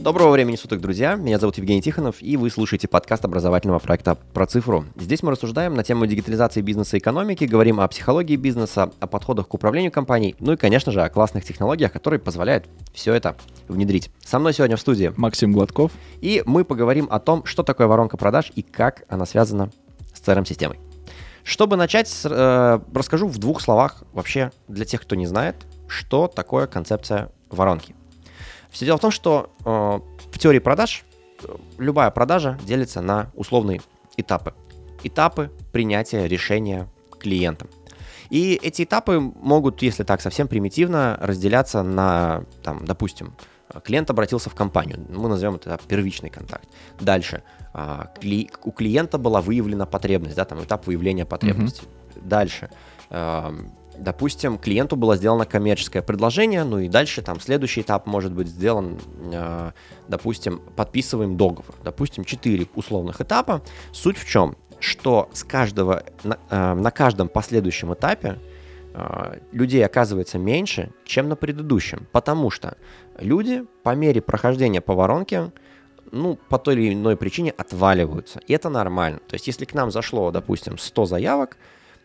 Доброго времени суток, друзья. Меня зовут Евгений Тихонов, и вы слушаете подкаст образовательного проекта «Про цифру». Здесь мы рассуждаем на тему дигитализации бизнеса и экономики, говорим о психологии бизнеса, о подходах к управлению компанией, ну и, конечно же, о классных технологиях, которые позволяют все это внедрить. Со мной сегодня в студии Максим Гладков. И мы поговорим о том, что такое воронка продаж и как она связана с CRM-системой. Чтобы начать, э, расскажу в двух словах вообще для тех, кто не знает, что такое концепция воронки. Все дело в том, что э, в теории продаж э, любая продажа делится на условные этапы. Этапы принятия решения клиентам. И эти этапы могут, если так совсем примитивно, разделяться на, там, допустим, клиент обратился в компанию, мы назовем это первичный контакт. Дальше а, у клиента была выявлена потребность, да, там этап выявления потребности. Mm-hmm. Дальше допустим, клиенту было сделано коммерческое предложение, ну и дальше там следующий этап может быть сделан, э, допустим, подписываем договор. Допустим, 4 условных этапа. Суть в чем? Что с каждого, на, э, на каждом последующем этапе э, людей оказывается меньше, чем на предыдущем, потому что люди по мере прохождения по воронке ну, по той или иной причине отваливаются. И это нормально. То есть, если к нам зашло, допустим, 100 заявок,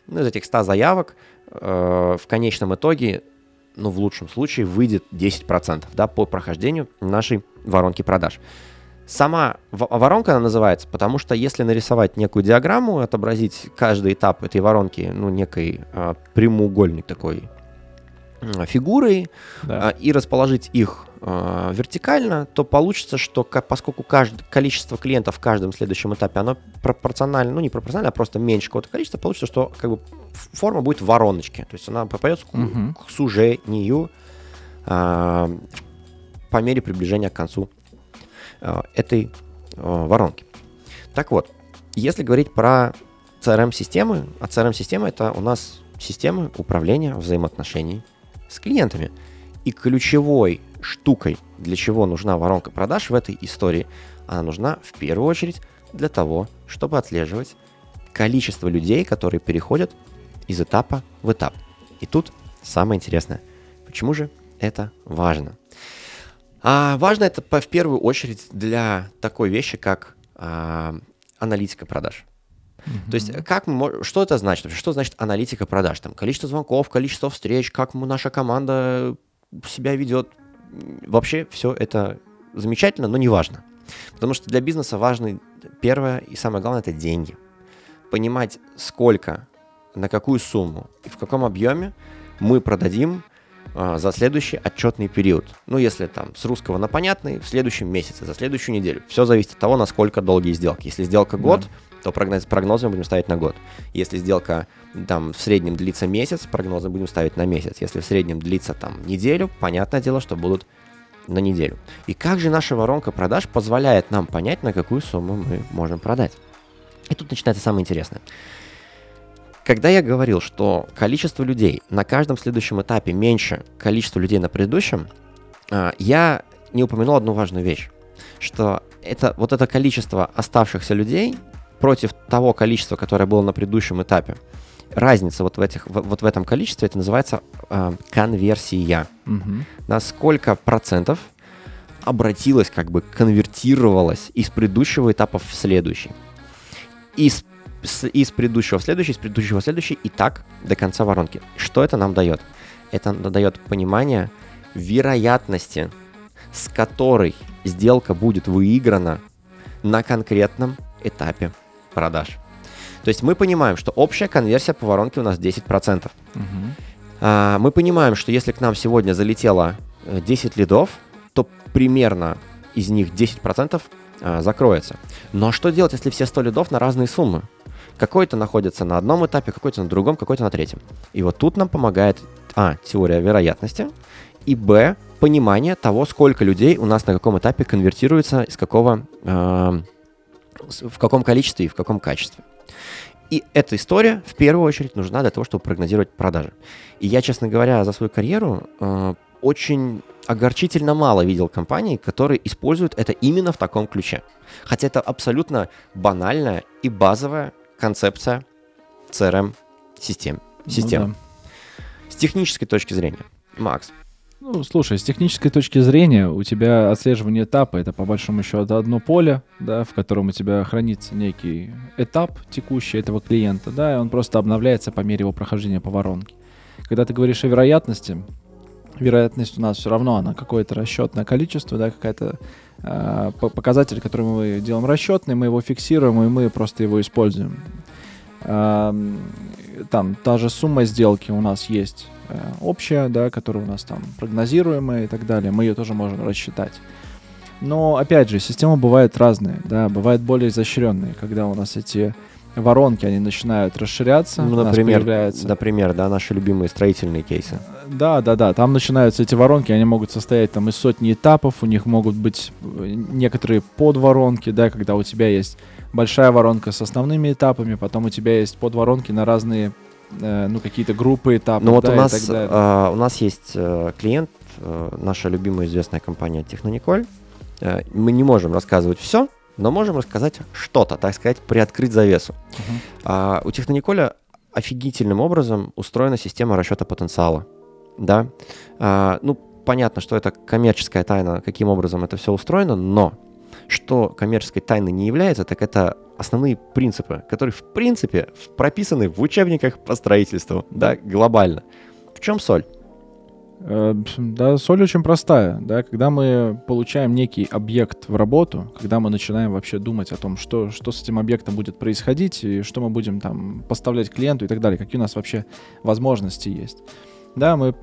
ну, из этих 100 заявок э, в конечном итоге, ну, в лучшем случае, выйдет 10% да, по прохождению нашей воронки продаж. Сама воронка она называется, потому что если нарисовать некую диаграмму, отобразить каждый этап этой воронки, ну, некой э, прямоугольной такой фигурой да. э, и расположить их э, вертикально, то получится, что поскольку каждое количество клиентов в каждом следующем этапе, оно пропорционально, ну не пропорционально, а просто меньше какого-то количества, получится, что как бы форма будет в вороночке. То есть она попадет угу. к, сужению э, по мере приближения к концу э, этой э, воронки. Так вот, если говорить про CRM-системы, а CRM-система это у нас системы управления взаимоотношений с клиентами. И ключевой штукой, для чего нужна воронка продаж в этой истории, она нужна в первую очередь для того, чтобы отслеживать количество людей, которые переходят из этапа в этап. И тут самое интересное. Почему же это важно? А важно это в первую очередь для такой вещи, как а, аналитика продаж. Mm-hmm. То есть, как мы, что это значит? Что значит аналитика продаж? Там количество звонков, количество встреч, как наша команда себя ведет. Вообще все это замечательно, но не важно. Потому что для бизнеса важно первое и самое главное это деньги. Понимать, сколько, на какую сумму и в каком объеме мы продадим а, за следующий отчетный период. Ну, если там с русского на понятный, в следующем месяце, за следующую неделю. Все зависит от того, насколько долгие сделки. Если сделка год, да то прогноз, прогнозы мы будем ставить на год. Если сделка там в среднем длится месяц, прогнозы будем ставить на месяц. Если в среднем длится там неделю, понятное дело, что будут на неделю. И как же наша воронка продаж позволяет нам понять, на какую сумму мы можем продать? И тут начинается самое интересное. Когда я говорил, что количество людей на каждом следующем этапе меньше количества людей на предыдущем, а, я не упомянул одну важную вещь, что это вот это количество оставшихся людей против того количества, которое было на предыдущем этапе. Разница вот в, этих, вот в этом количестве, это называется э, конверсия. Угу. На сколько процентов обратилось, как бы конвертировалось из предыдущего этапа в следующий. Из, с, из предыдущего в следующий, из предыдущего в следующий и так до конца воронки. Что это нам дает? Это дает понимание вероятности, с которой сделка будет выиграна на конкретном этапе продаж. То есть мы понимаем, что общая конверсия по воронке у нас 10%. Угу. А, мы понимаем, что если к нам сегодня залетело 10 э, лидов, то примерно из них 10% а, закроется. Но что делать, если все 100 лидов на разные суммы? Какой-то находится на одном этапе, какой-то на другом, какой-то на третьем. И вот тут нам помогает, а, теория вероятности, и, б, понимание того, сколько людей у нас на каком этапе конвертируется, из какого э, в каком количестве и в каком качестве. И эта история в первую очередь нужна для того, чтобы прогнозировать продажи. И я, честно говоря, за свою карьеру э, очень огорчительно мало видел компаний, которые используют это именно в таком ключе. Хотя это абсолютно банальная и базовая концепция CRM-систем. Систем. Ну, да. С технической точки зрения, Макс, Ну, слушай, с технической точки зрения у тебя отслеживание этапа это по большому счету одно поле, да, в котором у тебя хранится некий этап текущий этого клиента, да, и он просто обновляется по мере его прохождения по воронке. Когда ты говоришь о вероятности, вероятность у нас все равно она какое-то расчетное количество, да, какая-то э, показатель, который мы делаем расчетный, мы его фиксируем и мы просто его используем. Э, там та же сумма сделки у нас есть общая, да, которая у нас там прогнозируемая и так далее, мы ее тоже можем рассчитать. Но, опять же, системы бывают разные, да, бывают более изощренные, когда у нас эти воронки, они начинают расширяться. Ну, например, появляется... например, да, наши любимые строительные кейсы. Да, да, да, там начинаются эти воронки, они могут состоять там из сотни этапов, у них могут быть э, некоторые подворонки, да, когда у тебя есть большая воронка с основными этапами, потом у тебя есть подворонки на разные Э, ну, какие-то группы, этапы. Ну, вот да, у, нас, э, у нас есть э, клиент, э, наша любимая известная компания Технониколь. Э, мы не можем рассказывать все, но можем рассказать что-то, так сказать, приоткрыть завесу. Uh-huh. А, у Технониколя офигительным образом устроена система расчета потенциала. Да? А, ну, понятно, что это коммерческая тайна, каким образом это все устроено, но что коммерческой тайной не является, так это основные принципы, которые, в принципе, прописаны в учебниках по строительству, да, глобально. В чем соль? Э, да, соль очень простая. Да, когда мы получаем некий объект в работу, когда мы начинаем вообще думать о том, что, что с этим объектом будет происходить, и что мы будем там поставлять клиенту и так далее, какие у нас вообще возможности есть. Да, мы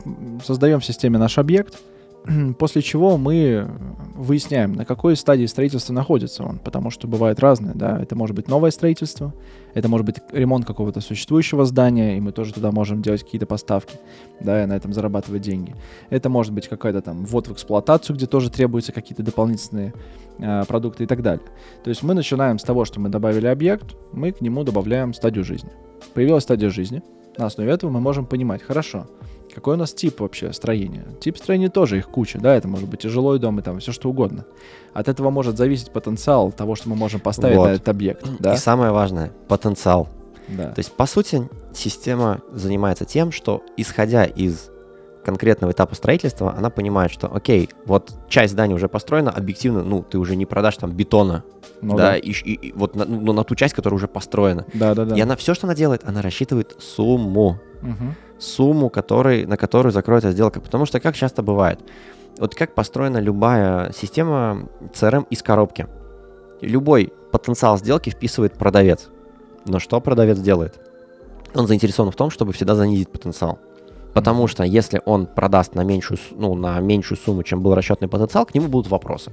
создаем в системе наш объект, после чего мы выясняем, на какой стадии строительства находится он, потому что бывает разное, да, это может быть новое строительство, это может быть ремонт какого-то существующего здания, и мы тоже туда можем делать какие-то поставки, да, и на этом зарабатывать деньги. Это может быть какой-то там ввод в эксплуатацию, где тоже требуются какие-то дополнительные э, продукты и так далее. То есть мы начинаем с того, что мы добавили объект, мы к нему добавляем стадию жизни. Появилась стадия жизни, на основе этого мы можем понимать, хорошо, какой у нас тип вообще строения? Тип строения тоже их куча, да, это может быть и жилой дом, и там все что угодно. От этого может зависеть потенциал того, что мы можем поставить вот. на этот объект. Да? И самое важное, потенциал. Да. То есть, по сути, система занимается тем, что, исходя из конкретного этапа строительства, она понимает, что, окей, вот часть здания уже построена, объективно, ну, ты уже не продашь там бетона, ну, да, да. И, и, и вот на, ну, на ту часть, которая уже построена. Да, да, да. И она все, что она делает, она рассчитывает сумму. Угу сумму, который, на которую закроется сделка. Потому что как часто бывает, вот как построена любая система CRM из коробки. Любой потенциал сделки вписывает продавец. Но что продавец делает? Он заинтересован в том, чтобы всегда занизить потенциал. Потому что если он продаст на меньшую, ну, на меньшую сумму, чем был расчетный потенциал, к нему будут вопросы.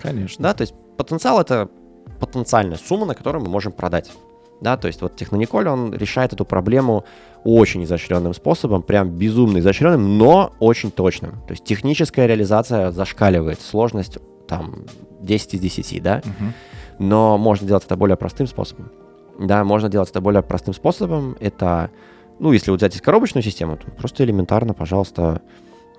Конечно. Да, то есть потенциал это потенциальная сумма, на которую мы можем продать. Да, то есть вот Технониколь, он решает эту проблему очень изощренным способом, прям безумно изощренным, но очень точным. То есть техническая реализация зашкаливает, сложность там 10 из 10, да, угу. но можно делать это более простым способом. Да, можно делать это более простым способом. Это, ну, если вот взять из коробочную систему, то просто элементарно, пожалуйста,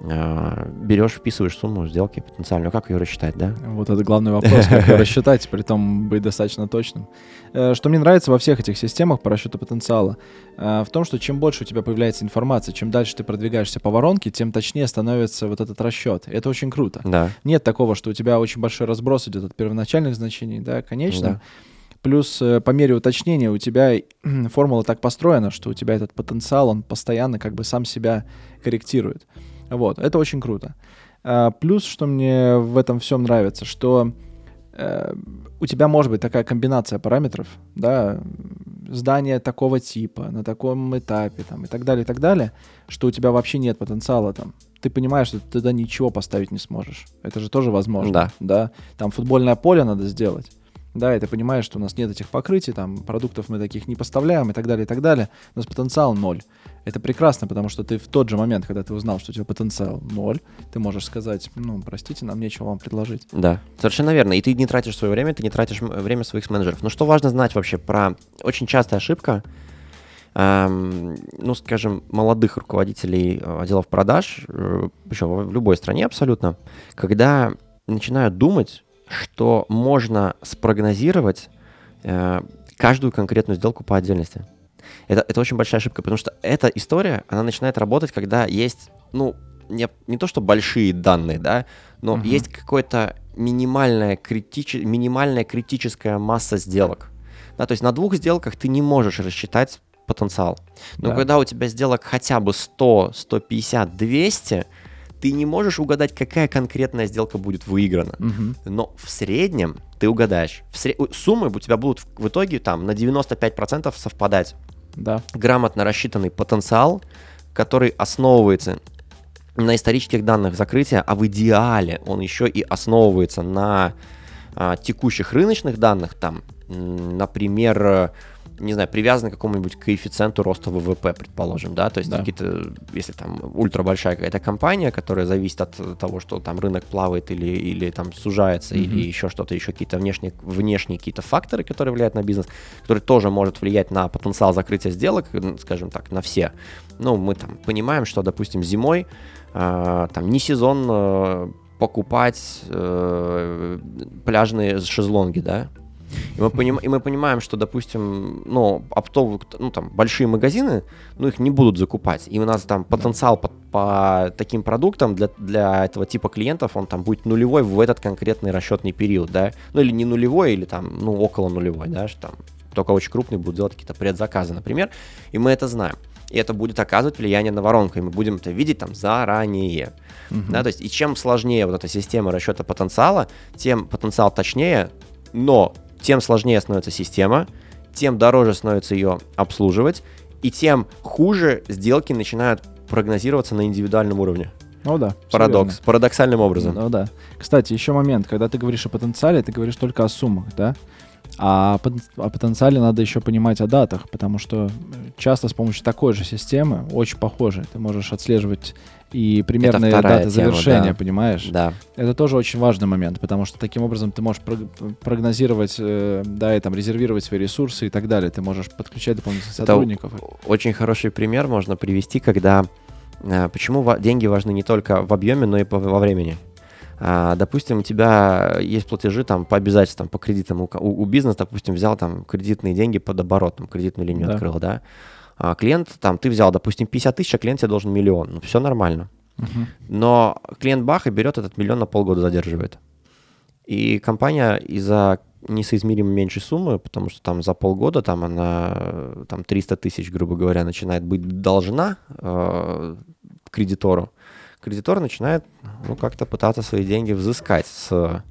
берешь, вписываешь сумму сделки потенциальную, как ее рассчитать, да? Вот это главный вопрос, как ее рассчитать, при том быть достаточно точным. Э, что мне нравится во всех этих системах по расчету потенциала, э, в том, что чем больше у тебя появляется информация, чем дальше ты продвигаешься по воронке, тем точнее становится вот этот расчет. Это очень круто. Да. Нет такого, что у тебя очень большой разброс идет от первоначальных значений, да, конечно. Да. Плюс э, по мере уточнения у тебя формула так построена, что у тебя этот потенциал, он постоянно как бы сам себя корректирует. Вот, это очень круто. А, плюс, что мне в этом всем нравится, что э, у тебя может быть такая комбинация параметров, да, здание такого типа, на таком этапе, там, и так далее, и так далее, что у тебя вообще нет потенциала там. Ты понимаешь, что ты туда ничего поставить не сможешь. Это же тоже возможно. Да. да? Там футбольное поле надо сделать да, и ты понимаешь, что у нас нет этих покрытий, там, продуктов мы таких не поставляем и так далее, и так далее, у нас потенциал ноль. Это прекрасно, потому что ты в тот же момент, когда ты узнал, что у тебя потенциал ноль, ты можешь сказать, ну, простите, нам нечего вам предложить. Да, совершенно верно. И ты не тратишь свое время, ты не тратишь время своих менеджеров. Но что важно знать вообще про очень частая ошибка, эм, ну, скажем, молодых руководителей э, отделов продаж, э, причем в любой стране абсолютно, когда начинают думать, что можно спрогнозировать э, каждую конкретную сделку по отдельности. Это, это очень большая ошибка, потому что эта история, она начинает работать, когда есть, ну, не, не то что большие данные, да, но Мгм. есть какое-то минимальная, критиче- минимальная критическая масса сделок. Да, то есть на двух сделках ты не можешь рассчитать потенциал. Но Да. когда у тебя сделок хотя бы 100, 150, 200, ты не можешь угадать, какая конкретная сделка будет выиграна. Мгм. Но в среднем ты угадаешь. В сре- у- Суммы у тебя будут в- итоге там на 95% совпадать. Да. Грамотно рассчитанный потенциал, который основывается на исторических данных закрытия, а в идеале он еще и основывается на а, текущих рыночных данных, там, например, не знаю, привязаны к какому-нибудь коэффициенту роста ВВП, предположим, да, то есть Да. какие-то, если там ультра большая какая-то компания, которая зависит от того, что там рынок плавает или, или там сужается, Мгм. или еще что-то, еще какие-то внешние, внешние какие-то факторы, которые влияют на бизнес, который тоже может влиять на потенциал закрытия сделок, скажем так, на все. Ну, мы там понимаем, что, допустим, зимой а, там не сезон э, покупать э, пляжные шезлонги, да? И мы, поним- и мы понимаем, что, допустим, ну, оптовые, ну, там, большие магазины, ну, их не будут закупать. И у нас там потенциал по, по таким продуктам для, для этого типа клиентов, он там будет нулевой в этот конкретный расчетный период, да? Ну, или не нулевой, или там, ну, около нулевой, да, что там только очень крупные будут делать какие-то предзаказы, например, и мы это знаем. И это будет оказывать влияние на воронку, и мы будем это видеть там заранее. Мгм. Да, то есть, и чем сложнее вот эта система расчета потенциала, тем потенциал точнее, но тем сложнее становится система, тем дороже становится ее обслуживать, и тем хуже сделки начинают прогнозироваться на индивидуальном уровне. Ну да. Парадокс. Парадоксальным образом. Ну да. Кстати, еще момент, когда ты говоришь о потенциале, ты говоришь только о суммах, да? А о потенциале надо еще понимать о датах, потому что э, часто с помощью такой же системы, очень похожей, ты можешь отслеживать и примерные даты тема, завершения, да. понимаешь? Да. Это тоже очень важный момент, потому что таким образом ты можешь прог- прогнозировать, э, да, и там резервировать свои ресурсы и так далее. Ты можешь подключать дополнительных Это сотрудников. Очень хороший пример можно привести, когда э, почему деньги важны не только в объеме, но и во времени. А, допустим, у тебя есть платежи там по обязательствам, по кредитам. У, у- бизнеса, допустим, взял там кредитные деньги под оборот, там, кредитную линию Да. открыл, да. А клиент, там, ты взял, допустим, 50 тысяч, а клиент тебе должен миллион. Ну, все нормально. Мгм. Но клиент бах и берет этот миллион на полгода задерживает. И компания из-за несоизмеримо меньшей суммы, потому что там за полгода там она там 300 тысяч, грубо говоря, начинает быть должна э, кредитору. Кредитор начинает ну, как-то пытаться свои деньги взыскать с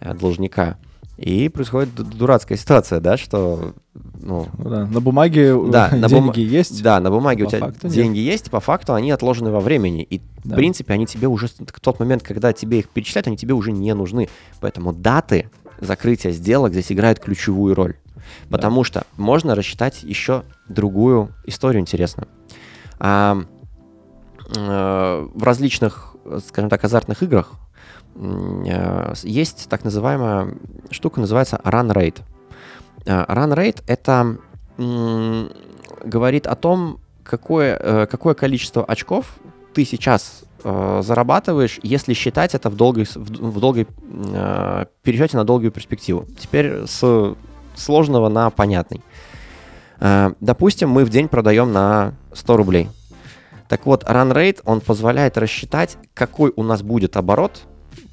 э, должника. И происходит ду- дурацкая ситуация, да, что ну, Ну да. На бумаге э, Да, на деньги есть. да, на бумаге По у тебя факту нет. деньги есть, по факту они отложены во времени. И, Да. в принципе, они тебе уже в тот момент, когда тебе их перечисляют, они тебе уже не нужны. Поэтому даты закрытия сделок здесь играют ключевую роль. Потому что можно рассчитать еще другую историю интересную. А, в различных, э, скажем так, азартных играх э, есть так называемая штука, называется run rate. Э, Run rate — это говорит о том, какое, э, какое количество очков ты сейчас э, зарабатываешь, если считать это в долгой, в, долгой э, пересчете на долгую перспективу. Теперь с сложного на понятный. Э, допустим, мы в день продаем на 100 рублей. Так вот, run rate, он позволяет рассчитать, какой у нас будет оборот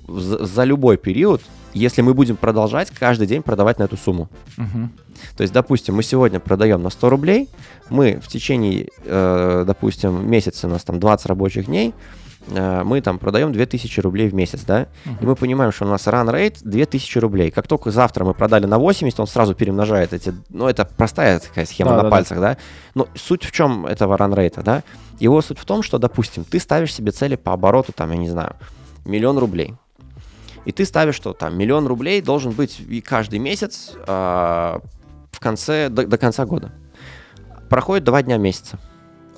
за, любой период, если мы будем продолжать каждый день продавать на эту сумму. Мгм. То есть, допустим, мы сегодня продаем на 100 рублей, мы в течение, э, допустим, месяца, у нас там 20 рабочих дней, мы там продаем 2000 рублей в месяц, да, и мы понимаем, что у нас run rate 2000 рублей. Как только завтра мы продали на 80, он сразу перемножает эти, ну, это простая такая схема на Да-да-да. пальцах, да, но суть в чем этого run rate, да, его суть в том, что, допустим, ты ставишь себе цели по обороту, там, я не знаю, миллион рублей, и ты ставишь, что там миллион рублей должен быть и каждый месяц а, в конце, до, до конца года. Проходит два дня месяца.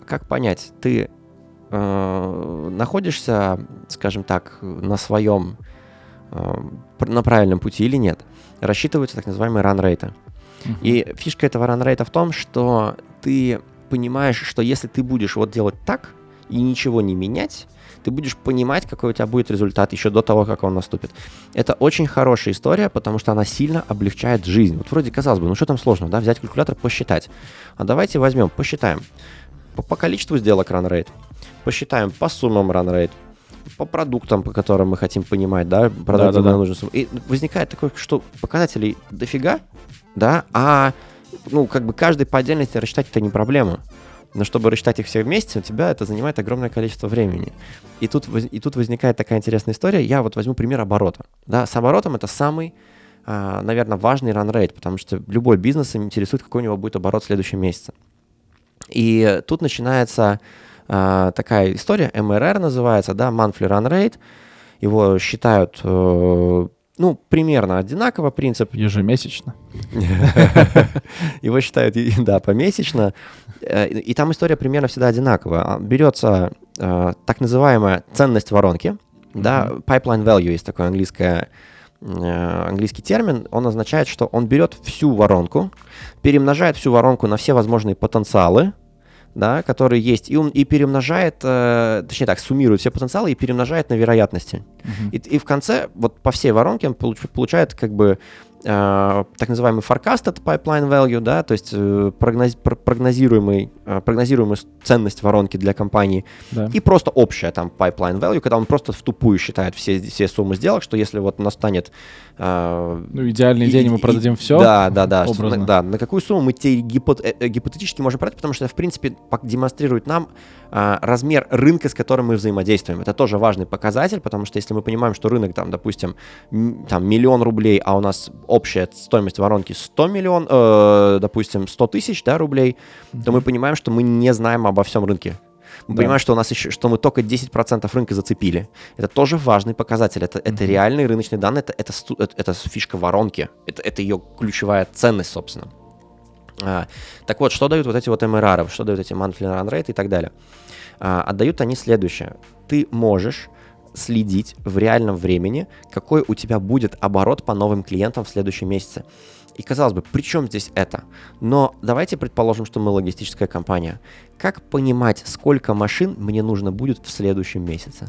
Как понять, ты э, находишься, скажем так, на своем, э, на правильном пути или нет? Рассчитываются так называемые ран-рейты. Мгм. И фишка этого ран-рейта в том, что ты понимаешь, что если ты будешь вот делать так и ничего не менять, ты будешь понимать, какой у тебя будет результат еще до того, как он наступит. Это очень хорошая история, потому что она сильно облегчает жизнь. Вот вроде казалось бы, ну что там сложного, да, взять калькулятор, посчитать. А давайте возьмем, посчитаем. По, по количеству сделок rate, посчитаем по суммам rate, по продуктам, по которым мы хотим понимать, да, продать Да, да, да. нужно. И возникает такое, что показателей дофига, да, а ну, как бы каждый по отдельности рассчитать это не проблема. Но чтобы рассчитать их все вместе, у тебя это занимает огромное количество времени. И тут, и тут возникает такая интересная история. Я вот возьму пример оборота. Да, с оборотом это самый, а, наверное, важный run-rate, потому что любой бизнес интересует, какой у него будет оборот в следующем месяце. И тут начинается а, такая история, MRR называется, да, monthly run rate. Его считают, э, ну, примерно одинаково принцип. Ежемесячно. Его считают, да, помесячно. Э, И там история примерно всегда одинаковая. А, Берется э, так называемая ценность воронки, да, pipeline value есть такой английское, э, английский термин. Он означает, что он берет всю воронку, перемножает всю воронку на все возможные потенциалы, да, которые есть, и, он, и перемножает, э, точнее так, суммирует все потенциалы и перемножает на вероятности. Мгм. И, и в конце, вот по всей воронке он получ- получает как бы э, так называемый forecasted pipeline value, да, то есть э, прогноз- пр- прогнозируемый, э, прогнозируемую с- ценность воронки для компании, Да. и просто общая там pipeline value, когда он просто в тупую считает все, все суммы сделок, что если вот настанет... э, Ну, идеальный и- день и- мы и- продадим все. Да, да, да. образно. на, да, на какую сумму мы тебе гипот- э, э, гипотетически можем продать, потому что в принципе, демонстрирует нам а, размер рынка, с которым мы взаимодействуем. Это тоже важный показатель, потому что если мы понимаем, что рынок, там, допустим, м, там, миллион рублей, а у нас общая стоимость воронки 100 миллион, э, допустим, 100 тысяч да, рублей, то мы понимаем, что мы не знаем обо всем рынке. Мы Да. понимаем, что у нас еще, что мы только 10% рынка зацепили. Это тоже важный показатель. Это, это реальные рыночные данные, это, это, это- это фишка воронки. Это, это ее ключевая ценность, собственно. А, так вот, что дают вот эти вот MRR, что дают эти monthly run rate и так далее? А, отдают они следующее. Ты можешь следить в реальном времени, какой у тебя будет оборот по новым клиентам в следующем месяце. И казалось бы, при чем здесь это? Но давайте предположим, что мы логистическая компания. Как понимать, сколько машин мне нужно будет в следующем месяце?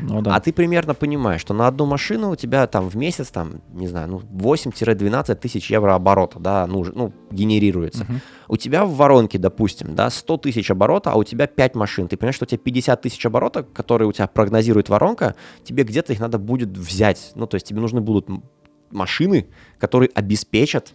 Ну да. А ты примерно понимаешь, что на одну машину у тебя там в месяц, там, не знаю, ну, 8-12 тысяч евро оборота, да, ну, ну, генерируется. Мгм. У тебя в воронке, допустим, да, 100 тысяч оборота, а у тебя 5 машин. Ты понимаешь, что у тебя 50 тысяч оборота, которые у тебя прогнозирует воронка, тебе где-то их надо будет взять. Ну, то есть тебе нужны будут машины, которые обеспечат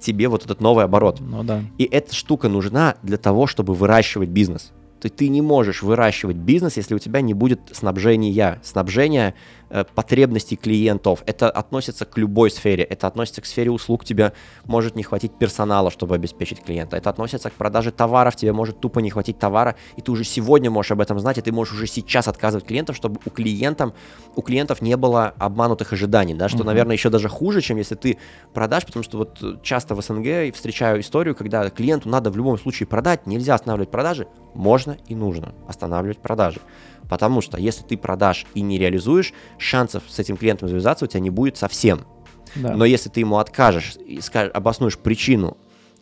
тебе вот этот новый оборот. Ну да. И эта штука нужна для того, чтобы выращивать бизнес. То есть ты не можешь выращивать бизнес, если у тебя не будет снабжения, снабжения э, потребностей клиентов. Это относится к любой сфере. Это относится к сфере услуг. Тебе может не хватить персонала, чтобы обеспечить клиента. Это относится к продаже товаров. Тебе может тупо не хватить товара, и ты уже сегодня можешь об этом знать, и ты можешь уже сейчас отказывать клиентам, чтобы у клиентов, у клиентов не было обманутых ожиданий. Да? Что, наверное, еще даже хуже, чем если ты продашь, потому что вот часто в СНГ встречаю историю, когда клиенту надо в любом случае продать, нельзя останавливать продажи, можно и нужно останавливать продажи. Потому что если ты продашь и не реализуешь, шансов с этим клиентом завязаться у тебя не будет совсем. Да. Но если ты ему откажешь и скажешь, обоснуешь причину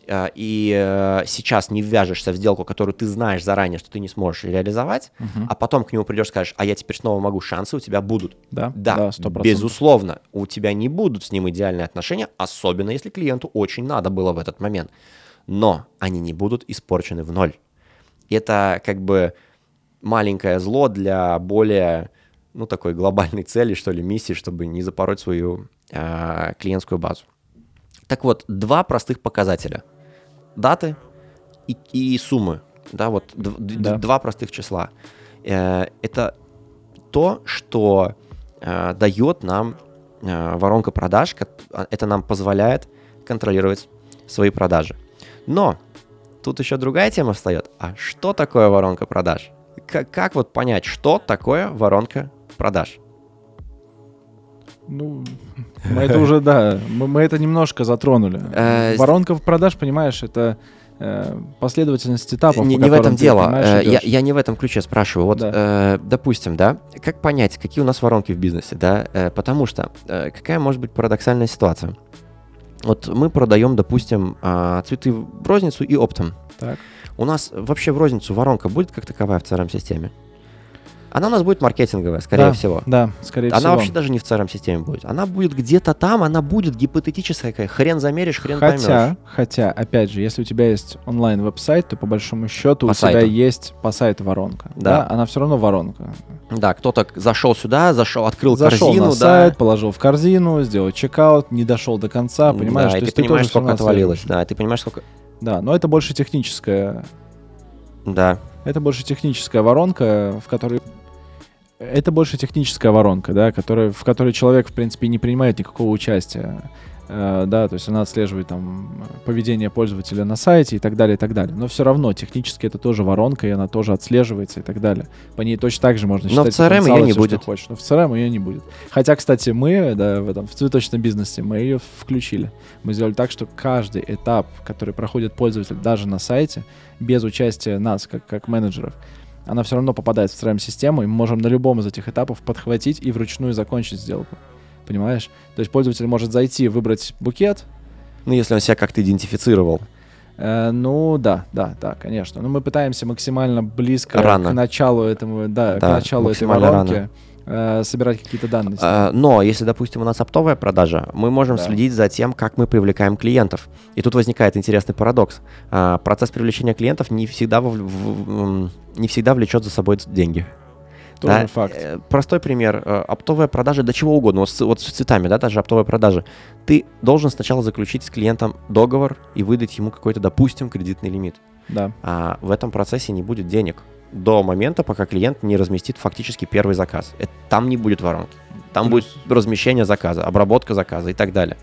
э, и э, сейчас не ввяжешься в сделку, которую ты знаешь заранее, что ты не сможешь реализовать, Мгм. а потом к нему придешь и скажешь, а я теперь снова могу, шансы у тебя будут. Да, Да, да, 100%. безусловно, у тебя не будут с ним идеальные отношения, особенно если клиенту очень надо было в этот момент. Но они не будут испорчены в ноль. Это как бы маленькое зло для более, ну, такой глобальной цели, что ли, миссии, чтобы не запороть свою а, клиентскую базу. Так вот, два простых показателя. Даты и, и суммы. Да, вот д- Да. два простых числа. Э, это то, что э, дает нам э, воронка продаж, а, это нам позволяет контролировать свои продажи. Но тут еще другая тема встает. А что такое воронка продаж? Как, как вот понять, что такое воронка продаж? Ну, мы это уже, да, мы, мы это немножко затронули. Э, Воронка в продаж, понимаешь, это э, последовательность этапов, не, не в этом дело. Э, я, я не в этом ключе спрашиваю. Вот, Да. э, допустим, да, как понять, какие у нас воронки в бизнесе, да? Э, потому что э, какая может быть парадоксальная ситуация? Вот мы продаем, допустим, а, цветы в розницу и оптом. Так. У нас вообще в розницу воронка будет как таковая в CRM-системе? Она у нас будет маркетинговая, скорее да, всего. Да, скорее она всего. вообще даже не в CRM-системе будет. Она будет где-то там, она будет гипотетическая. Хрен замеришь, хрен Хотя, поймешь. хотя, опять же, если у тебя есть онлайн-веб-сайт, то по большому счету По у тебя сайту. есть по сайту воронка. Да. Да. она все равно воронка. Да, кто-то зашел сюда, зашел, открыл Зашел корзину, на да. сайт, положил в корзину, сделал чекаут, не дошел до конца, понимаешь? Да, и ты есть понимаешь, сколько отвалилось. Да, и ты понимаешь, сколько... Да, но это больше техническая, Да. это больше техническая воронка, в которой это больше техническая воронка, да, которая, в которой человек, в принципе, не принимает никакого участия. Э, да, то есть она отслеживает там поведение пользователя на сайте и так далее, и так далее. Но все равно технически это тоже воронка, и она тоже отслеживается и так далее. По ней точно так же можно Но считать. в CRM её не что будет. хочешь. Но в CRM ее не будет. Хотя, кстати, мы, да, в этом в цветочном бизнесе мы ее включили. Мы сделали так, что каждый этап, который проходит пользователь даже на сайте, без участия нас, как, как менеджеров, она все равно попадает в CRM-систему, и мы можем на любом из этих этапов подхватить и вручную закончить сделку. Понимаешь? То есть пользователь может зайти, выбрать букет. Ну, если он себя как-то идентифицировал. Э, ну да, да, да, конечно. Но мы пытаемся максимально близко Рано. к началу этому, да, к Да, началу этой воронки э, собирать какие-то данные. А, Но если, допустим, у нас оптовая продажа, мы можем Да. следить за тем, как мы привлекаем клиентов. И тут возникает интересный парадокс. А, Процесс привлечения клиентов не всегда, вов- в- не всегда влечет за собой деньги. Тоже Да, факт. э, Простой пример. э, Оптовая продажа до чего угодно. Вот с, вот с цветами, да, даже оптовая продажа. Ты должен сначала заключить с клиентом договор и выдать ему какой-то, допустим, кредитный лимит. Да. А в этом процессе не будет денег до момента, пока клиент не разместит фактически первый заказ. Это- там не будет воронки. Там будет размещение заказа, обработка заказа и так далее.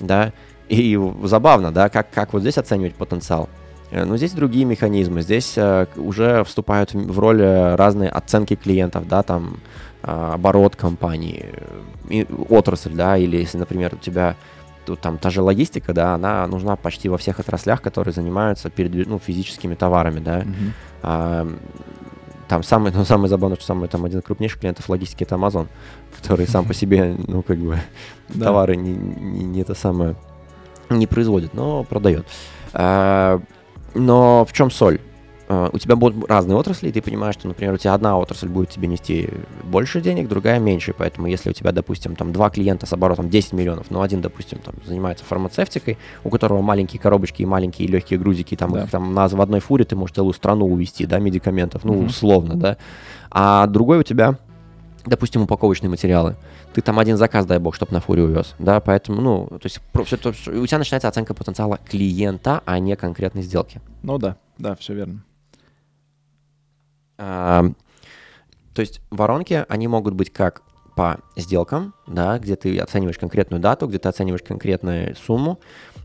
Да. И забавно, да, как, как вот здесь оценивать потенциал. Э, Ну, здесь другие механизмы. Здесь э, уже вступают в роль э, разные оценки клиентов, да, там оборот компании, отрасль, да, или если, например, у тебя там та же логистика, да, она нужна почти во всех отраслях, которые занимаются передвиж- ну, физическими товарами, да. Мгм. А, там самый, ну, самый забавный, что самый там один из крупнейших клиентов логистики это Amazon, который сам по себе, ну, как бы, Да. товары не, не, не это самое не производит, но продает. А, но в чем соль? А, у тебя будут разные отрасли, и ты понимаешь, что, например, у тебя одна отрасль будет тебе нести больше денег, другая меньше. Поэтому если у тебя, допустим, там два клиента с оборотом 10 миллионов, но один, допустим, там занимается фармацевтикой, у которого маленькие коробочки и маленькие легкие грузики, там, Да. их там на, в одной фуре ты можешь целую страну увезти, да, медикаментов, ну, Мгм. условно, да. А другой у тебя допустим, упаковочные материалы. Ты там один заказ, дай бог, чтобы на фуре увез, да, поэтому, ну, то есть про- всё то, у тебя начинается оценка потенциала клиента, а не конкретной сделки. Ну да, да, все верно. То есть воронки, они могут быть как по сделкам, да, где ты оцениваешь конкретную дату, где ты оцениваешь конкретную сумму,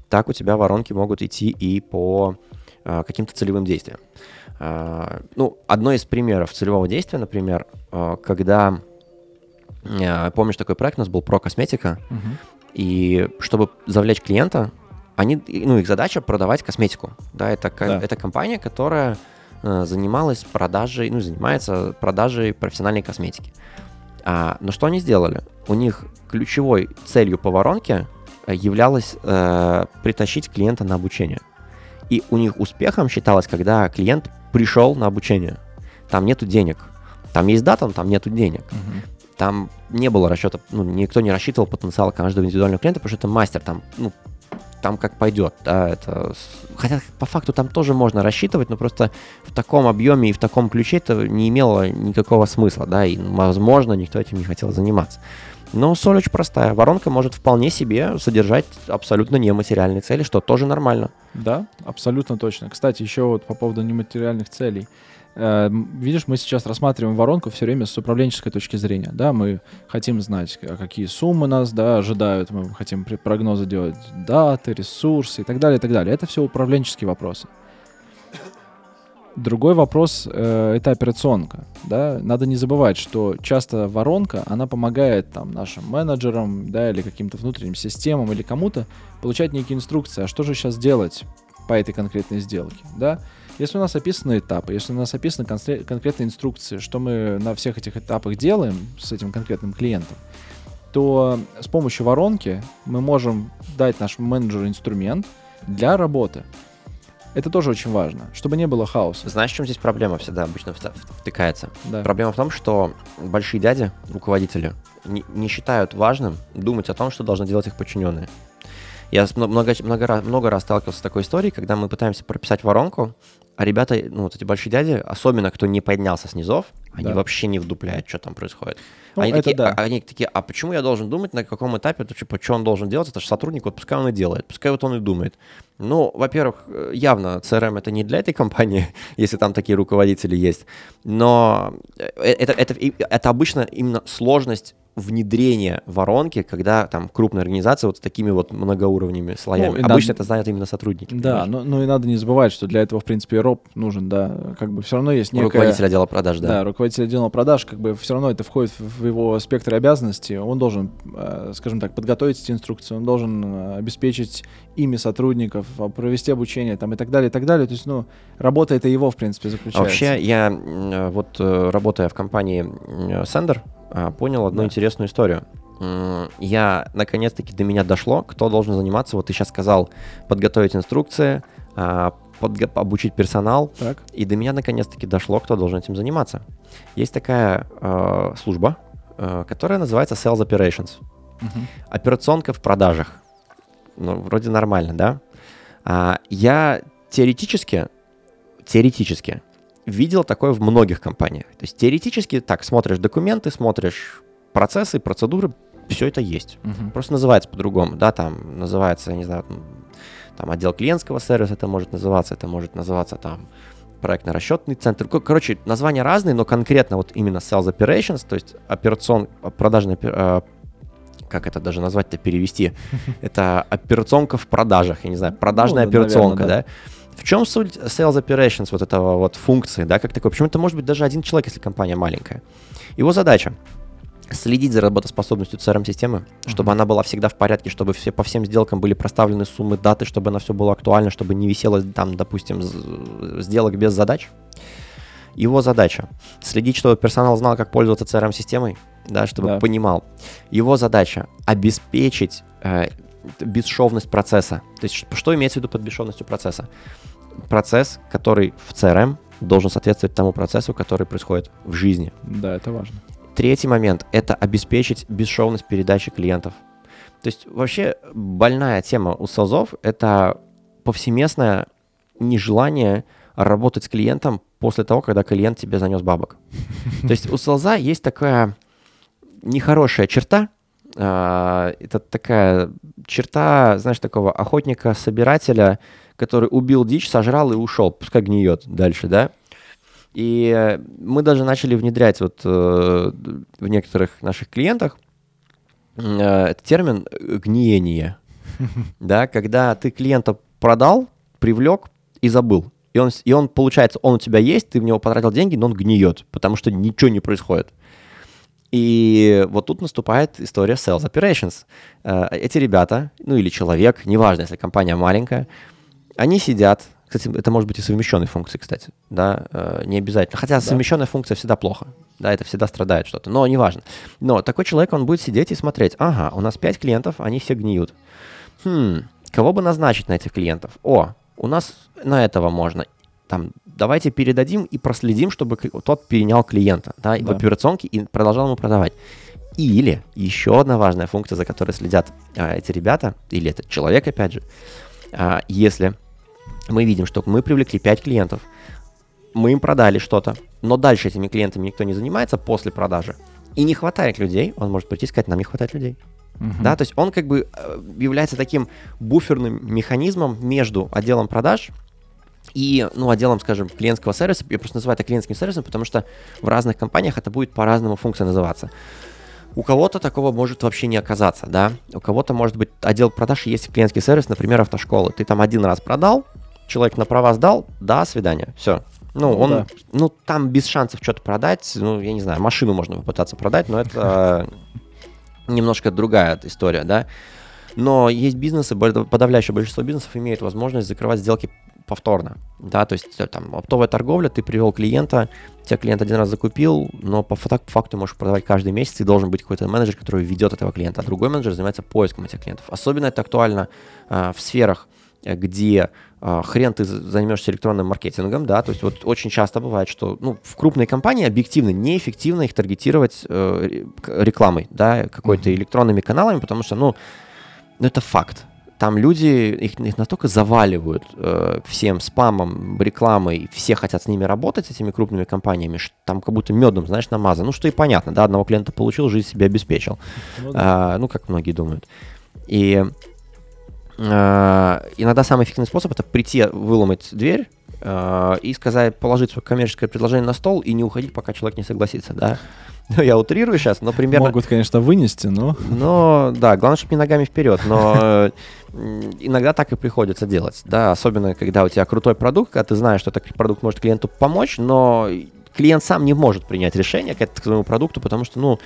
так у тебя воронки могут идти и по а, каким-то целевым действиям. А, ну, одно из примеров целевого действия, например, а, когда, помнишь, такой проект у нас был про косметика, Мгм. и чтобы завлечь клиента, они, ну, их задача продавать косметику. Да, это, Да. это компания, которая э, занималась продажей, ну, занимается продажей профессиональной косметики. А, но что они сделали? У них ключевой целью по воронке э, являлось э, притащить клиента на обучение. И у них успехом считалось, когда клиент пришел на обучение. Там нету денег. Там есть дата, но там нету денег Мгм. там не было расчета, ну, никто не рассчитывал потенциал каждого индивидуального клиента, потому что это мастер, там, ну, там как пойдет, да, это... Хотя по факту там тоже можно рассчитывать, но просто в таком объеме и в таком ключе это не имело никакого смысла, да, и, возможно, никто этим не хотел заниматься. Но соль очень простая. Воронка может вполне себе содержать абсолютно нематериальные цели, что тоже нормально. Да, абсолютно точно. Кстати, еще вот по поводу нематериальных целей. Э, Видишь, мы сейчас рассматриваем воронку все время с управленческой точки зрения. Да, мы хотим знать, а какие суммы нас да, ожидают, мы хотим прогнозы делать, даты, ресурсы и так далее, и так далее. Это все управленческие вопросы. Другой вопрос э, это операционка. Да? Надо не забывать, что часто воронка, она помогает там, нашим менеджерам да, или каким-то внутренним системам или кому-то получать некие инструкции, а что же сейчас делать по этой конкретной сделке. Да? Если у нас описаны этапы, если у нас описаны конкре- конкретные инструкции, что мы на всех этих этапах делаем с этим конкретным клиентом, то с помощью воронки мы можем дать нашему менеджеру инструмент для работы. Это тоже очень важно, чтобы не было хаоса. Знаешь, в чем здесь проблема всегда обычно втыкается? Да. Проблема в том, что большие дяди, руководители, не, не считают важным думать о том, что должны делать их подчиненные. Я много, много, много раз сталкивался с такой историей, когда мы пытаемся прописать воронку, а ребята, ну вот эти большие дяди, особенно кто не поднялся с низов, они Да. вообще не вдупляют, что там происходит. Ну, они, такие, да. а, они такие, а почему я должен думать, на каком этапе, это, типа, что он должен делать, это же сотрудник, вот пускай он и делает, пускай вот он и думает. Ну, во-первых, э, явно CRM это не для этой компании, если там такие руководители есть, но э, это, это, это обычно именно сложность внедрения воронки, когда там крупная организация вот с такими вот многоуровнями слоями. Ну, Обычно надо- это знают именно сотрудники. Да, понимаешь? но, ну и надо не забывать, что для этого, в принципе, роб нужен, да, как бы все равно есть некая... Руководитель отдела продаж, да. Да, руководитель отдела продаж, как бы все равно это входит в его спектр обязанностей. Он должен, э, скажем так, подготовить эти инструкции, он должен э, обеспечить ими сотрудников, а, провести обучение там и так далее, и так далее. То есть, ну, работа это его, в принципе, А заключается. Вообще, я э, вот работая в компании Sender, а, понял одну Да. интересную историю. Я наконец-таки до меня дошло, кто должен заниматься. Вот ты сейчас сказал подготовить инструкции, а, подго- обучить персонал, Так, и до меня наконец-таки дошло, кто должен этим заниматься. Есть такая э, служба, э, которая называется Sales Operations. мгм. Операционка в продажах. Ну, вроде нормально, да? А, я теоретически, теоретически видел такое в многих компаниях. То есть теоретически так, смотришь документы, смотришь процессы, процедуры, все это есть. Мгм. Просто называется по-другому, да, там называется, я не знаю, там, отдел клиентского сервиса это может называться, это может называться там проектно-расчетный центр. Ко- Короче, названия разные, но конкретно вот именно sales operations, то есть операцион, продажный, опер- э, как это даже назвать-то, перевести, это операционка в продажах, я не знаю, продажная Ну, операционка, да. В чем суть sales operations вот этого вот функции, да, как такой? Почему это может быть даже один человек, если компания маленькая? Его задача следить за работоспособностью CRM-системы, чтобы она была всегда в порядке, чтобы все, по всем сделкам были проставлены суммы, даты, чтобы она все было актуально, чтобы не висело там, допустим, сделок без задач. Его задача следить, чтобы персонал знал, как пользоваться CRM-системой, да, чтобы Да. понимал. Его задача обеспечить э, бесшовность процесса. То есть что имеется в виду под бесшовностью процесса? Процесс, который в CRM должен соответствовать тому процессу, который происходит в жизни. Да, это важно. Третий момент — это обеспечить бесшовность передачи клиентов. То есть вообще больная тема у селзов — это повсеместное нежелание работать с клиентом после того, когда клиент тебе занес бабок. То есть у селза есть такая нехорошая черта, это такая черта, знаешь, такого охотника-собирателя, который убил дичь, сожрал и ушел, пускай гниет дальше, да? И мы даже начали внедрять вот э, в некоторых наших клиентах э, этот термин гниение. Да, когда ты клиента продал, привлек и забыл. И он, и он, получается, он у тебя есть, ты в него потратил деньги, но он гниет, потому что ничего не происходит. И вот тут наступает история sales operations. Э, Эти ребята, ну или человек, неважно, если компания маленькая, они сидят, кстати, это может быть и совмещенной функции, кстати, да, э, не обязательно. Хотя совмещенная функция всегда плохо, да, это всегда страдает что-то, но неважно. Но такой человек, он будет сидеть и смотреть, ага, у нас 5 клиентов, они все гниют. Хм, кого бы назначить на этих клиентов? О, у нас на этого можно. Там, давайте передадим и проследим, чтобы тот перенял клиента, да, и в Да. операционке и продолжал ему продавать. Или еще одна важная функция, за которой следят а, эти ребята, или этот человек, опять же, а, если мы видим, что мы привлекли 5 клиентов, мы им продали что-то, но дальше этими клиентами никто не занимается после продажи, и не хватает людей, он может прийти и сказать, нам не хватает людей. Мгм. Да, то есть он как бы э, является таким буферным механизмом между отделом продаж и, ну, отделом, скажем, клиентского сервиса. Я просто называю это клиентским сервисом, потому что в разных компаниях это будет по-разному функция называться. У кого-то такого может вообще не оказаться, да. У кого-то может быть отдел продаж есть клиентский сервис, например, автошколы. Ты там один раз продал, человек на права сдал, да, свидания, все. Ну, Ну он, да. ну, там без шансов что-то продать, ну, я не знаю, машину можно попытаться продать, но это немножко другая история, да. Но есть бизнесы, подавляющее большинство бизнесов имеет возможность закрывать сделки повторно, да, то есть э, там оптовая торговля, ты привел клиента, тебя клиент один раз закупил, но по фа- по факту можешь продавать каждый месяц, и должен быть какой-то менеджер, который ведет этого клиента, а другой менеджер занимается поиском этих клиентов. Особенно это актуально а, в сферах где э, хрен ты займешься электронным маркетингом, да, то есть вот очень часто бывает, что, ну, в крупной компании объективно неэффективно их таргетировать э, рекламой, да, какой-то электронными каналами, потому что, ну, ну, это факт. Там люди, их, их настолько заваливают э, всем спамом, рекламой, все хотят с ними работать, с этими крупными компаниями, что там как будто медом, знаешь, намазан. Ну, что и понятно, да, одного клиента получил, жизнь себе обеспечил. Ну, да. а, ну как многие думают. И иногда самый эффективный способ это прийти, выломать дверь э, и сказать, положить свое коммерческое предложение на стол и не уходить, пока человек не согласится, да. Ну, я утрирую сейчас, но примерно... Могут, конечно, вынести, но... Но, да, главное, чтобы не ногами вперед, но иногда так и приходится делать, да, особенно когда у тебя крутой продукт, когда ты знаешь, что этот продукт может клиенту помочь, но клиент сам не может принять решение к этому продукту, потому что, ну,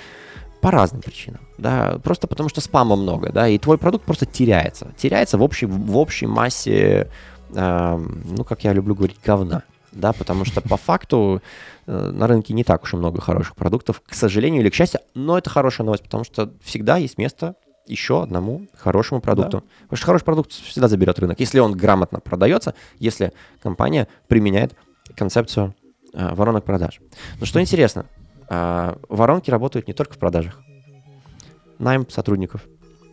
по разным причинам, да, просто потому что спама много, да, и твой продукт просто теряется, теряется в общей, в общей массе, э, ну, как я люблю говорить, говна, да, потому что по факту э, на рынке не так уж и много хороших продуктов, к сожалению или к счастью, но это хорошая новость, потому что всегда есть место еще одному хорошему продукту. Да. Потому что хороший продукт всегда заберет рынок, если он грамотно продается, если компания применяет концепцию э, воронок продаж. Но что интересно, а, воронки работают не только в продажах. Найм сотрудников.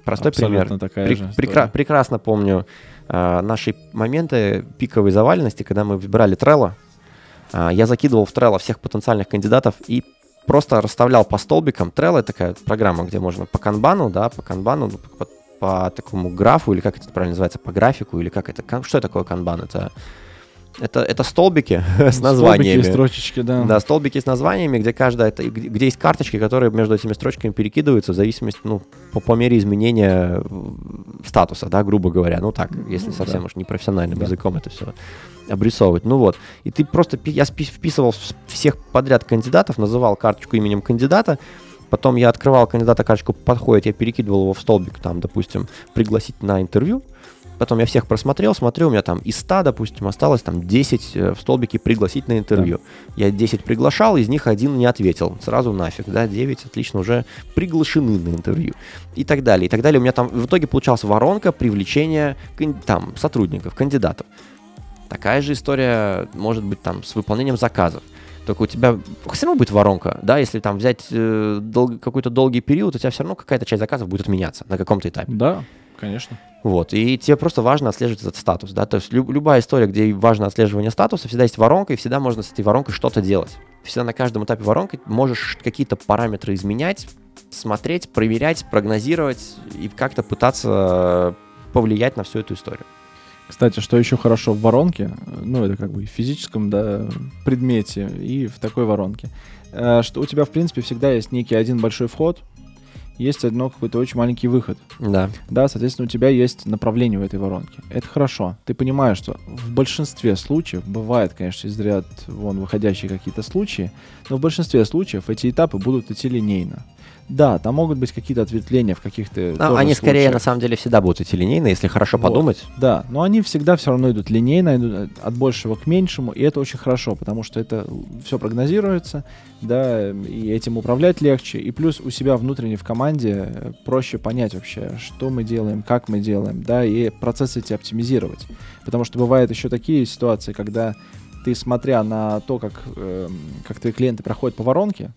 Простой Абсолютно пример. Такая При, же прекра- прекрасно помню а, наши моменты пиковой заваленности, когда мы выбирали Trello. А, я закидывал в Trello всех потенциальных кандидатов и просто расставлял по столбикам. Trello — это такая программа, где можно по канбану, да, по канбану, ну, по, по такому графу, или как это правильно называется, по графику, или как это, что такое канбан? Это это, это столбики с названиями. Столбики и строчечки, да. Да, столбики с названиями, где каждая, где есть карточки, которые между этими строчками перекидываются в зависимости, ну, по, по мере изменения статуса, да, грубо говоря. Ну так, если ну, совсем да. уж непрофессиональным да. языком это все обрисовывать. Ну вот. И ты просто, я вписывал всех подряд кандидатов, называл карточку именем кандидата, Потом я открывал кандидата карточку, подходит, я перекидывал его в столбик, там, допустим, пригласить на интервью. Потом я всех просмотрел, смотрю, у меня там из 100, допустим, осталось там 10 э, в столбике пригласить на интервью. Да. Я 10 приглашал, из них один не ответил. Сразу нафиг, да, 9 отлично уже приглашены на интервью. И так далее, и так далее. У меня там в итоге получалась воронка привлечения там сотрудников, кандидатов. Такая же история может быть там с выполнением заказов. Только у тебя все равно будет воронка, да, если там взять э, дол- какой-то долгий период, у тебя все равно какая-то часть заказов будет отменяться на каком-то этапе. Да, конечно. Вот, и тебе просто важно отслеживать этот статус, да, то есть люб, любая история, где важно отслеживание статуса, всегда есть воронка, и всегда можно с этой воронкой что-то делать. Всегда на каждом этапе воронки можешь какие-то параметры изменять, смотреть, проверять, прогнозировать и как-то пытаться повлиять на всю эту историю. Кстати, что еще хорошо в воронке, ну, это как бы в физическом, да, предмете и в такой воронке, э, что у тебя, в принципе, всегда есть некий один большой вход, есть одно какой-то очень маленький выход. Да. Да, соответственно, у тебя есть направление в этой воронке. Это хорошо. Ты понимаешь, что в большинстве случаев, бывает, конечно, из ряд вон выходящие какие-то случаи, но в большинстве случаев эти этапы будут идти линейно. Да, там могут быть какие-то ответвления в каких-то. Ну, они скорее на самом деле всегда будут идти линейно, если хорошо вот, подумать. Да, но они всегда все равно идут линейно, идут от большего к меньшему, и это очень хорошо, потому что это все прогнозируется, да, и этим управлять легче, и плюс у себя внутренне в команде проще понять вообще, что мы делаем, как мы делаем, да, и процессы эти оптимизировать. Потому что бывают еще такие ситуации, когда ты, смотря на то, как, э, как твои клиенты проходят по воронке,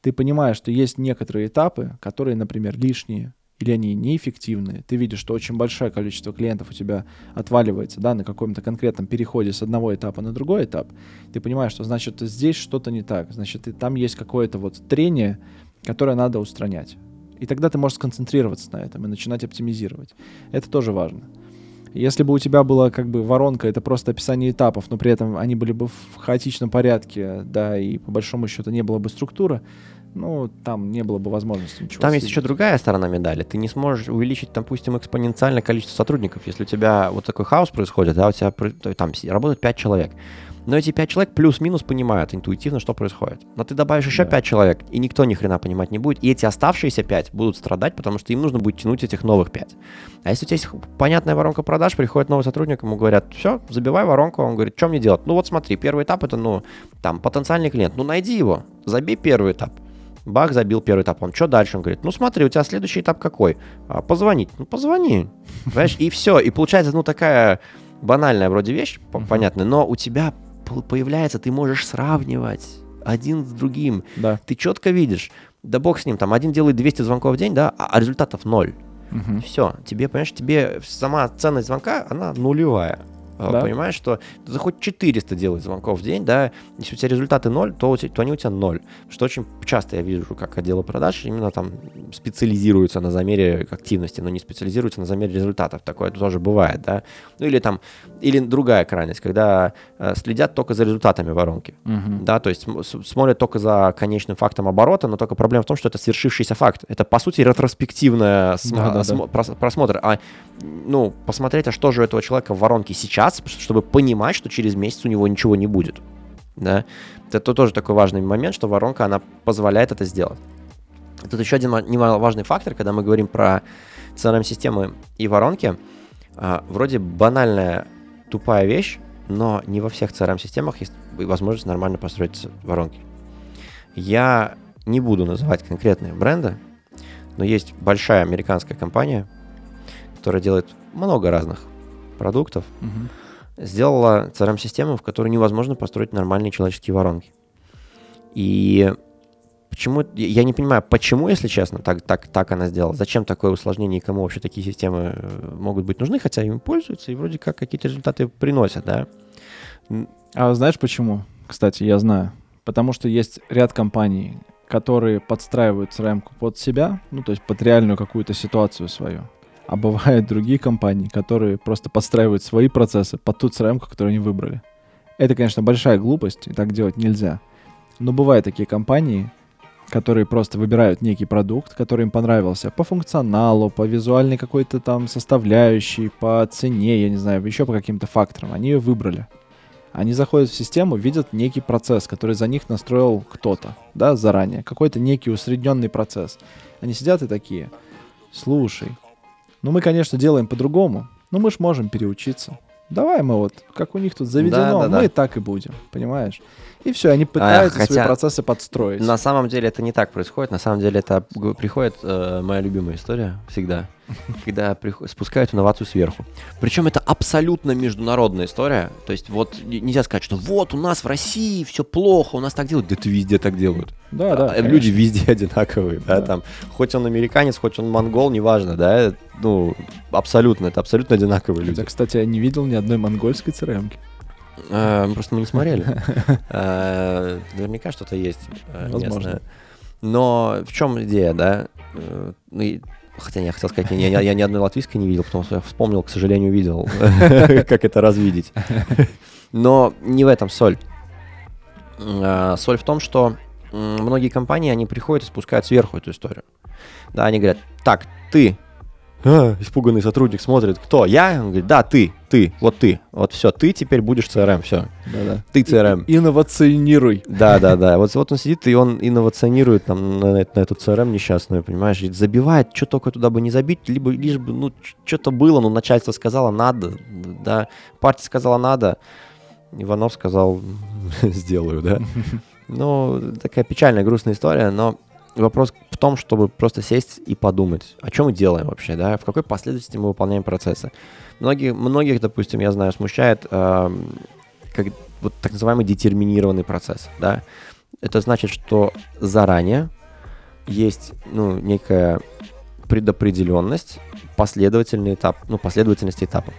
ты понимаешь, что есть некоторые этапы, которые, например, лишние, или они неэффективные. Ты видишь, что очень большое количество клиентов у тебя отваливается да, на каком-то конкретном переходе с одного этапа на другой этап. Ты понимаешь, что значит здесь что-то не так. Значит, и там есть какое-то вот трение, которое надо устранять. И тогда ты можешь сконцентрироваться на этом и начинать оптимизировать. Это тоже важно. Если бы у тебя была как бы воронка, это просто описание этапов, но при этом они были бы в хаотичном порядке, да, и по большому счету не было бы структуры, ну, там не было бы возможности ничего. Там есть еще другая сторона медали. Ты не сможешь увеличить, допустим, экспоненциально количество сотрудников. Если у тебя вот такой хаос происходит, да, у тебя там работает 5 человек. Но эти пять человек плюс-минус понимают интуитивно, что происходит. Но ты добавишь еще пять да. человек, и никто ни хрена понимать не будет. И эти оставшиеся пять будут страдать, потому что им нужно будет тянуть этих новых пять. А если у тебя есть понятная воронка продаж, приходит новый сотрудник, ему говорят, все, забивай воронку. Он говорит, что мне делать? Ну вот смотри, первый этап это, ну, там, потенциальный клиент. Ну найди его, забей первый этап Бах забил первый этап. Он что дальше? Он говорит, ну смотри, у тебя следующий этап какой? А, позвонить. Ну позвони. Понимаешь? И все. И получается, ну такая банальная вроде вещь, по- понятная, но у тебя появляется, ты можешь сравнивать один с другим. Да. Ты четко видишь, да бог с ним, там один делает 200 звонков в день, да, а а результатов ноль. Мгм. Все, тебе, понимаешь, тебе сама ценность звонка, она нулевая. А, Да. Понимаешь, что ты хоть 400 делать звонков в день, да, если у тебя результаты ноль, то, то они у тебя ноль. Что очень часто я вижу, как отделы продаж именно там специализируются на замере активности, но не специализируются на замере результатов. Такое тоже бывает, да. Ну или там, или другая крайность, когда э, следят только за результатами воронки. Мгм. Да, то есть смотрят только за конечным фактом оборота, но только проблема в том, что это свершившийся факт. Это, по сути, ретроспективный см- Да-да-да. смо- прос- просмотр. А, ну, посмотреть, а что же у этого человека в воронке сейчас, чтобы понимать, что через месяц у него ничего не будет. Да? Это тоже такой важный момент, что воронка, она позволяет это сделать. Тут еще один ма- немаловажный фактор, когда мы говорим про CRM-системы и воронки. А, вроде банальная, тупая вещь, но не во всех CRM-системах есть возможность нормально построить воронки. Я не буду называть конкретные бренды, но есть большая американская компания, которая делает много разных продуктов, Мгм. сделала CRM-систему, в которой невозможно построить нормальные человеческие воронки. И почему, я не понимаю, почему, если честно, так, так, так она сделала. Зачем такое усложнение и кому вообще такие системы э, могут быть нужны, хотя ими пользуются и вроде как какие-то результаты приносят, да? А знаешь почему? Кстати, я знаю. Потому что есть ряд компаний, которые подстраивают crm под себя, ну, то есть под реальную какую-то ситуацию свою. А бывают другие компании, которые просто подстраивают свои процессы под ту crm которую они выбрали. Это, конечно, большая глупость, и так делать нельзя. Но бывают такие компании, которые просто выбирают некий продукт, который им понравился по функционалу, по визуальной какой-то там составляющей, по цене, я не знаю, еще по каким-то факторам. Они ее выбрали. Они заходят в систему, видят некий процесс, который за них настроил кто-то, да, заранее. Какой-то некий усредненный процесс. Они сидят и такие, слушай, ну мы, конечно, делаем по-другому, но мы ж можем переучиться. Давай мы вот, как у них тут заведено, Да-да-да. мы и так и будем, понимаешь? И все, они пытаются свои хотя процессы подстроить. На самом деле это не так происходит. На самом деле это приходит э, моя любимая история всегда, когда спускают инновацию сверху. Причем это абсолютно международная история. То есть вот нельзя сказать, что вот у нас в России все плохо, у нас так делают. Да это везде так делают. Да, да. А, Люди везде одинаковые, да, Да. там, хоть он американец, хоть он монгол, неважно, да, ну, абсолютно, это абсолютно одинаковые люди. Хотя, кстати, я не видел ни одной монгольской crm Э, Просто мы не смотрели. Э, Наверняка что-то есть э, Возможно. Но в чем идея, да? Хотя я хотел сказать, я, я- я ни одной латвийской не видел, потому что я вспомнил, к сожалению, видел, как это развидеть. Но не в этом соль. Э, Соль в том, что многие компании, они приходят и спускают сверху эту историю. Да, они говорят, так, ты, а, испуганный сотрудник смотрит, кто, я? Он говорит, да, ты, ты, вот ты, вот все, ты теперь будешь CRM, все, Да-да. ты CRM. Инновационируй. Да, да, да. Вот, вот он сидит, и он инновационирует там на, на эту CRM несчастную, понимаешь, и забивает, что только туда бы не забить, либо лишь бы, ну, что-то было, ну, начальство сказало надо, да, партия сказала надо, Иванов сказал, сделаю, да. Ну, такая печальная, грустная история, но вопрос в том, чтобы просто сесть и подумать, о чем мы делаем вообще, да, в какой последовательности мы выполняем процессы. Многие, многих, допустим, я знаю, смущает эм, как, вот так называемый детерминированный процесс, да. Это значит, что заранее есть, ну, некая предопределенность, последовательный этап, ну, последовательность этапов.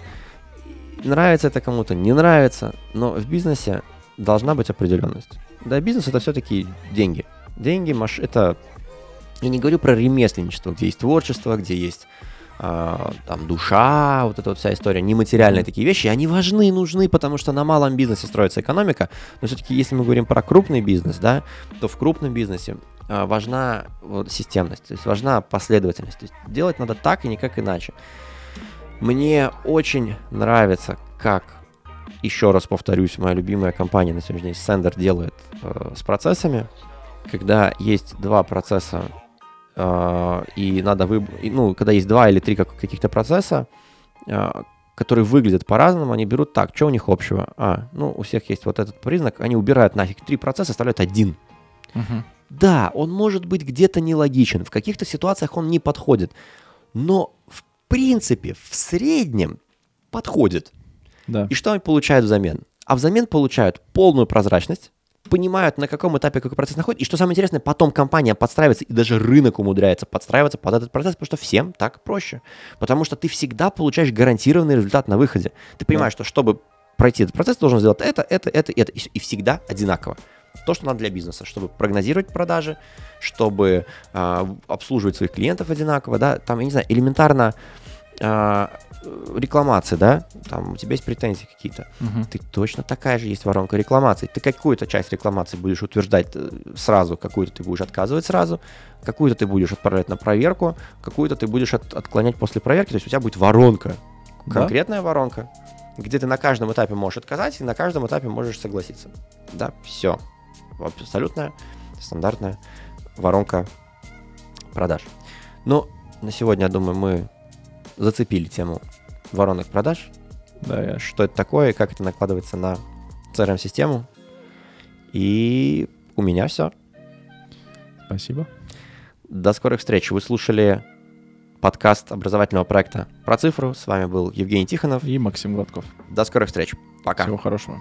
Нравится это кому-то, не нравится, но в бизнесе должна быть определенность. Да, бизнес это все-таки деньги. Деньги, маш... это... Я не говорю про ремесленничество, где есть творчество, где есть а, там душа, вот эта вот вся история, нематериальные такие вещи, они важны, нужны, потому что на малом бизнесе строится экономика, но все-таки если мы говорим про крупный бизнес, да, то в крупном бизнесе а, важна вот, системность, то есть важна последовательность, то есть делать надо так и никак иначе. Мне очень нравится, как, еще раз повторюсь, моя любимая компания на сегодняшний день Sender делает э, с процессами, когда есть два процесса э, и надо выбрать, ну, когда есть два или три как- каких-то процесса, э, которые выглядят по-разному, они берут так, что у них общего? А, ну, у всех есть вот этот признак, они убирают нафиг три процесса, оставляют один. Мгм. Да, он может быть где-то нелогичен, в каких-то ситуациях он не подходит, но в принципе, в среднем подходит. Да. И что они получают взамен? А взамен получают полную прозрачность, понимают, на каком этапе какой процесс находится. И что самое интересное, потом компания подстраивается, и даже рынок умудряется подстраиваться под этот процесс, потому что всем так проще. Потому что ты всегда получаешь гарантированный результат на выходе. Ты понимаешь, что чтобы пройти этот процесс, ты должен сделать это, это, это, это. И, и всегда одинаково. То, что надо для бизнеса, чтобы прогнозировать продажи, чтобы э, обслуживать своих клиентов одинаково, да, там, я не знаю, элементарно э, рекламации, да, там у тебя есть претензии какие-то, Мгм. ты точно такая же есть воронка рекламаций. Ты какую-то часть рекламации будешь утверждать э, сразу, какую-то ты будешь отказывать сразу, какую-то ты будешь отправлять на проверку, какую-то ты будешь от- отклонять после проверки. То есть у тебя будет воронка, Да. конкретная воронка, где ты на каждом этапе можешь отказать и на каждом этапе можешь согласиться. Да, все. Абсолютная стандартная воронка продаж. Но на сегодня, я думаю, мы зацепили тему воронок продаж, Да, что это такое как это накладывается на CRM-систему. И у меня все. Спасибо. До скорых встреч. Вы слушали подкаст образовательного проекта про цифру. С вами был Евгений Тихонов. И Максим Гладков. До скорых встреч. Пока. Всего хорошего.